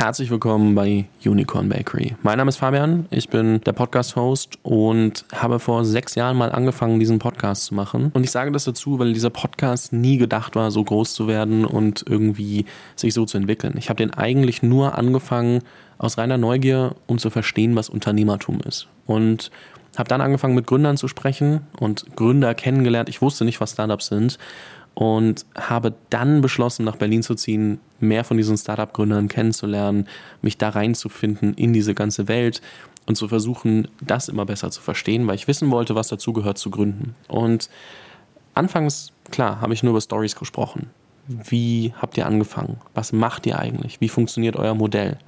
Herzlich willkommen bei Unicorn Bakery. Mein Name ist Fabian, ich bin der Podcast-Host und habe vor sechs Jahren mal angefangen, diesen Podcast zu machen. Und ich sage das dazu, weil dieser Podcast nie gedacht war, so groß zu werden und irgendwie sich so zu entwickeln. Ich habe den eigentlich nur angefangen aus reiner Neugier, um zu verstehen, was Unternehmertum ist. Und habe dann angefangen, mit Gründern zu sprechen und Gründer kennengelernt. Ich wusste nicht, was Startups sind und habe dann beschlossen, nach Berlin zu ziehen, mehr von diesen Startup-Gründern kennenzulernen, mich da reinzufinden in diese ganze Welt und zu versuchen, das immer besser zu verstehen, weil ich wissen wollte, was dazu gehört zu gründen. Und anfangs, klar, habe ich nur über Stories gesprochen. Wie habt ihr angefangen? Was macht ihr eigentlich? Wie funktioniert euer Modell?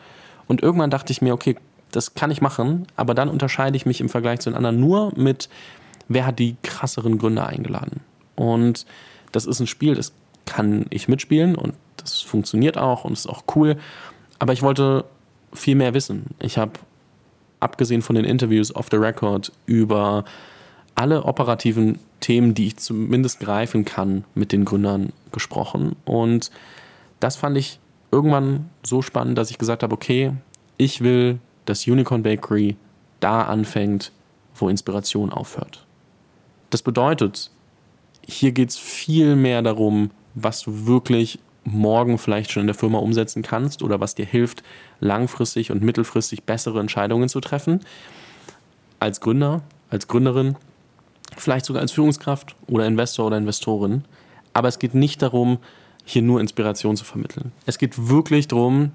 Und irgendwann dachte ich mir, okay, das kann ich machen, aber dann unterscheide ich mich im Vergleich zu den anderen nur mit, wer hat die krasseren Gründer eingeladen. Und das ist ein Spiel, das kann ich mitspielen und das funktioniert auch und ist auch cool. Aber ich wollte viel mehr wissen. Ich habe, abgesehen von den Interviews off the record, über alle operativen Themen, die ich zumindest greifen kann, mit den Gründern gesprochen. Und das fand ich irgendwann so spannend, dass ich gesagt habe, okay, ich will, dass Unicorn Bakery da anfängt, wo Inspiration aufhört. Das bedeutet, hier geht es viel mehr darum, was du wirklich morgen vielleicht schon in der Firma umsetzen kannst oder was dir hilft, langfristig und mittelfristig bessere Entscheidungen zu treffen. Als Gründer, als Gründerin, vielleicht sogar als Führungskraft oder Investor oder Investorin. Aber es geht nicht darum, hier nur Inspiration zu vermitteln. Es geht wirklich darum,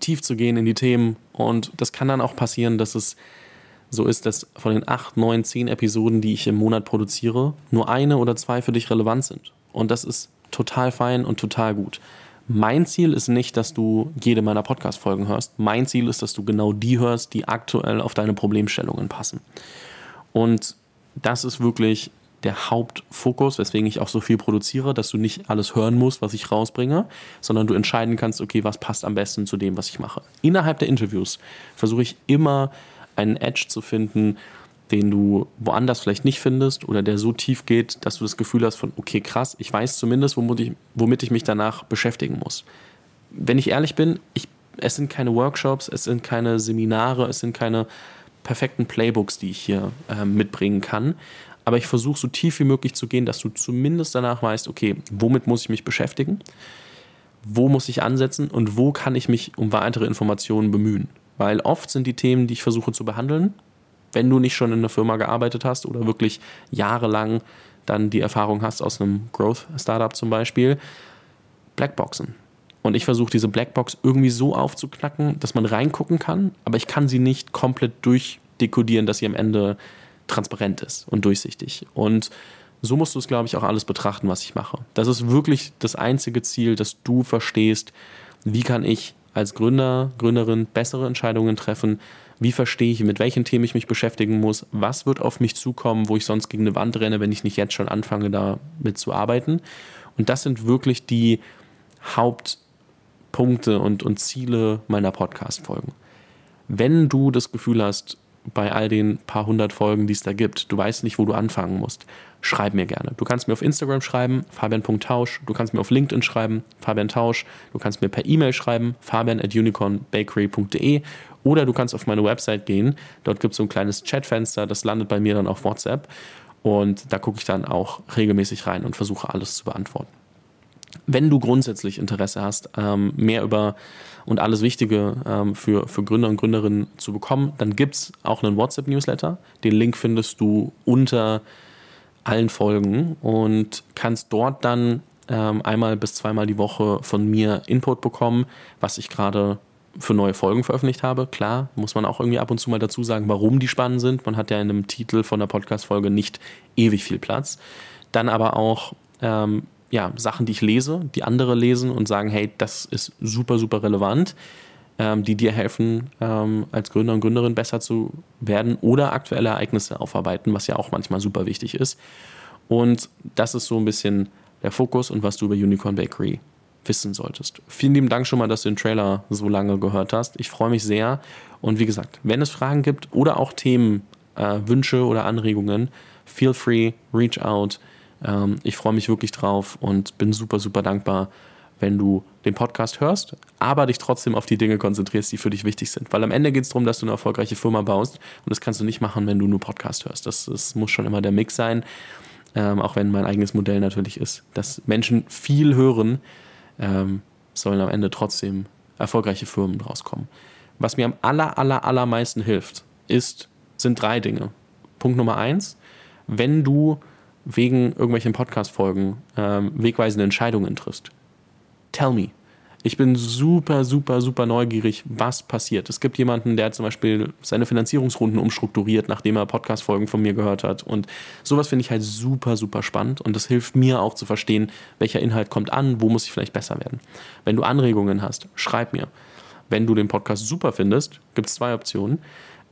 tief zu gehen in die Themen. Und das kann dann auch passieren, dass es so ist, dass von den acht, neun, zehn Episoden, die ich im Monat produziere, nur eine oder zwei für dich relevant sind. Und das ist total fein und total gut. Mein Ziel ist nicht, dass du jede meiner Podcast-Folgen hörst. Mein Ziel ist, dass du genau die hörst, die aktuell auf deine Problemstellungen passen. Und das ist wirklich der Hauptfokus, weswegen ich auch so viel produziere, dass du nicht alles hören musst, was ich rausbringe, sondern du entscheiden kannst, okay, was passt am besten zu dem, was ich mache. Innerhalb der Interviews versuche ich immer einen Edge zu finden, den du woanders vielleicht nicht findest oder der so tief geht, dass du das Gefühl hast von, okay, krass, ich weiß zumindest, womit ich, womit ich mich danach beschäftigen muss. Wenn ich ehrlich bin, ich, es sind keine Workshops, es sind keine Seminare, es sind keine perfekten Playbooks, die ich hier äh, mitbringen kann. Aber ich versuche so tief wie möglich zu gehen, dass du zumindest danach weißt, okay, womit muss ich mich beschäftigen, wo muss ich ansetzen und wo kann ich mich um weitere Informationen bemühen. Weil oft sind die Themen, die ich versuche zu behandeln, wenn du nicht schon in einer Firma gearbeitet hast oder wirklich jahrelang dann die Erfahrung hast aus einem Growth-Startup zum Beispiel, Blackboxen. Und ich versuche diese Blackbox irgendwie so aufzuknacken, dass man reingucken kann, aber ich kann sie nicht komplett durchdekodieren, dass sie am Ende transparent ist und durchsichtig. Und so musst du es, glaube ich, auch alles betrachten, was ich mache. Das ist wirklich das einzige Ziel, dass du verstehst, wie kann ich als Gründer, Gründerin bessere Entscheidungen treffen? Wie verstehe ich, mit welchen Themen ich mich beschäftigen muss? Was wird auf mich zukommen, wo ich sonst gegen eine Wand renne, wenn ich nicht jetzt schon anfange, damit zu arbeiten? Und das sind wirklich die Hauptpunkte und, und Ziele meiner Podcast-Folgen. Wenn du das Gefühl hast, bei all den paar hundert Folgen, die es da gibt. Du weißt nicht, wo du anfangen musst. Schreib mir gerne. Du kannst mir auf Instagram schreiben, fabian.tausch. Du kannst mir auf LinkedIn schreiben, Fabian Tausch. Du kannst mir per E-Mail schreiben, fabian at unicornbakery.de. Oder du kannst auf meine Website gehen. Dort gibt es so ein kleines Chatfenster, das landet bei mir dann auf WhatsApp. Und da gucke ich dann auch regelmäßig rein und versuche alles zu beantworten. Wenn du grundsätzlich Interesse hast, ähm, mehr über und alles Wichtige ähm, für, für Gründer und Gründerinnen zu bekommen, dann gibt es auch einen WhatsApp-Newsletter. Den Link findest du unter allen Folgen und kannst dort dann ähm, einmal bis zweimal die Woche von mir Input bekommen, was ich gerade für neue Folgen veröffentlicht habe. Klar, muss man auch irgendwie ab und zu mal dazu sagen, warum die spannend sind. Man hat ja in einem Titel von der Podcast-Folge nicht ewig viel Platz. Dann aber auch ja, Sachen, die ich lese, die andere lesen und sagen, hey, das ist super, super relevant, ähm, die dir helfen, ähm, als Gründer und Gründerin besser zu werden oder aktuelle Ereignisse aufarbeiten, was ja auch manchmal super wichtig ist. Und das ist so ein bisschen der Fokus und was du über Unicorn Bakery wissen solltest. Vielen lieben Dank schon mal, dass du den Trailer so lange gehört hast. Ich freue mich sehr. Und wie gesagt, wenn es Fragen gibt oder auch Themen, äh, Wünsche oder Anregungen, feel free, reach out. Ähm, ich freue mich wirklich drauf und bin super, super dankbar, wenn du den Podcast hörst, aber dich trotzdem auf die Dinge konzentrierst, die für dich wichtig sind. Weil am Ende geht es darum, dass du eine erfolgreiche Firma baust und das kannst du nicht machen, wenn du nur Podcast hörst. Das, das muss schon immer der Mix sein, ähm, auch wenn mein eigenes Modell natürlich ist, dass Menschen viel hören, ähm, sollen am Ende trotzdem erfolgreiche Firmen rauskommen. Was mir am aller, aller, allermeisten hilft, ist, sind drei Dinge. Punkt Nummer eins, wenn du wegen irgendwelchen Podcast-Folgen ähm, wegweisende Entscheidungen triffst. Tell me. Ich bin super, super, super neugierig, was passiert. Es gibt jemanden, der zum Beispiel seine Finanzierungsrunden umstrukturiert, nachdem er Podcast-Folgen von mir gehört hat. Und sowas finde ich halt super, super spannend. Und das hilft mir auch zu verstehen, welcher Inhalt kommt an, wo muss ich vielleicht besser werden. Wenn du Anregungen hast, schreib mir. Wenn du den Podcast super findest, gibt es zwei Optionen.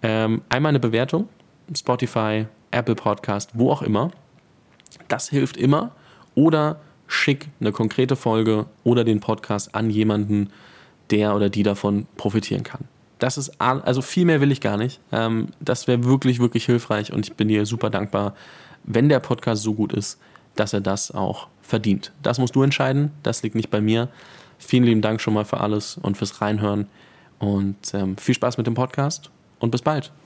Ähm, einmal eine Bewertung, Spotify, Apple Podcast, wo auch immer. Das hilft immer. Oder schick eine konkrete Folge oder den Podcast an jemanden, der oder die davon profitieren kann. Das ist, also viel mehr will ich gar nicht. Ähm, das wäre wirklich, wirklich hilfreich und ich bin dir super dankbar, wenn der Podcast so gut ist, dass er das auch verdient. Das musst du entscheiden, das liegt nicht bei mir. Vielen lieben Dank schon mal für alles und fürs Reinhören und ähm, viel Spaß mit dem Podcast und bis bald.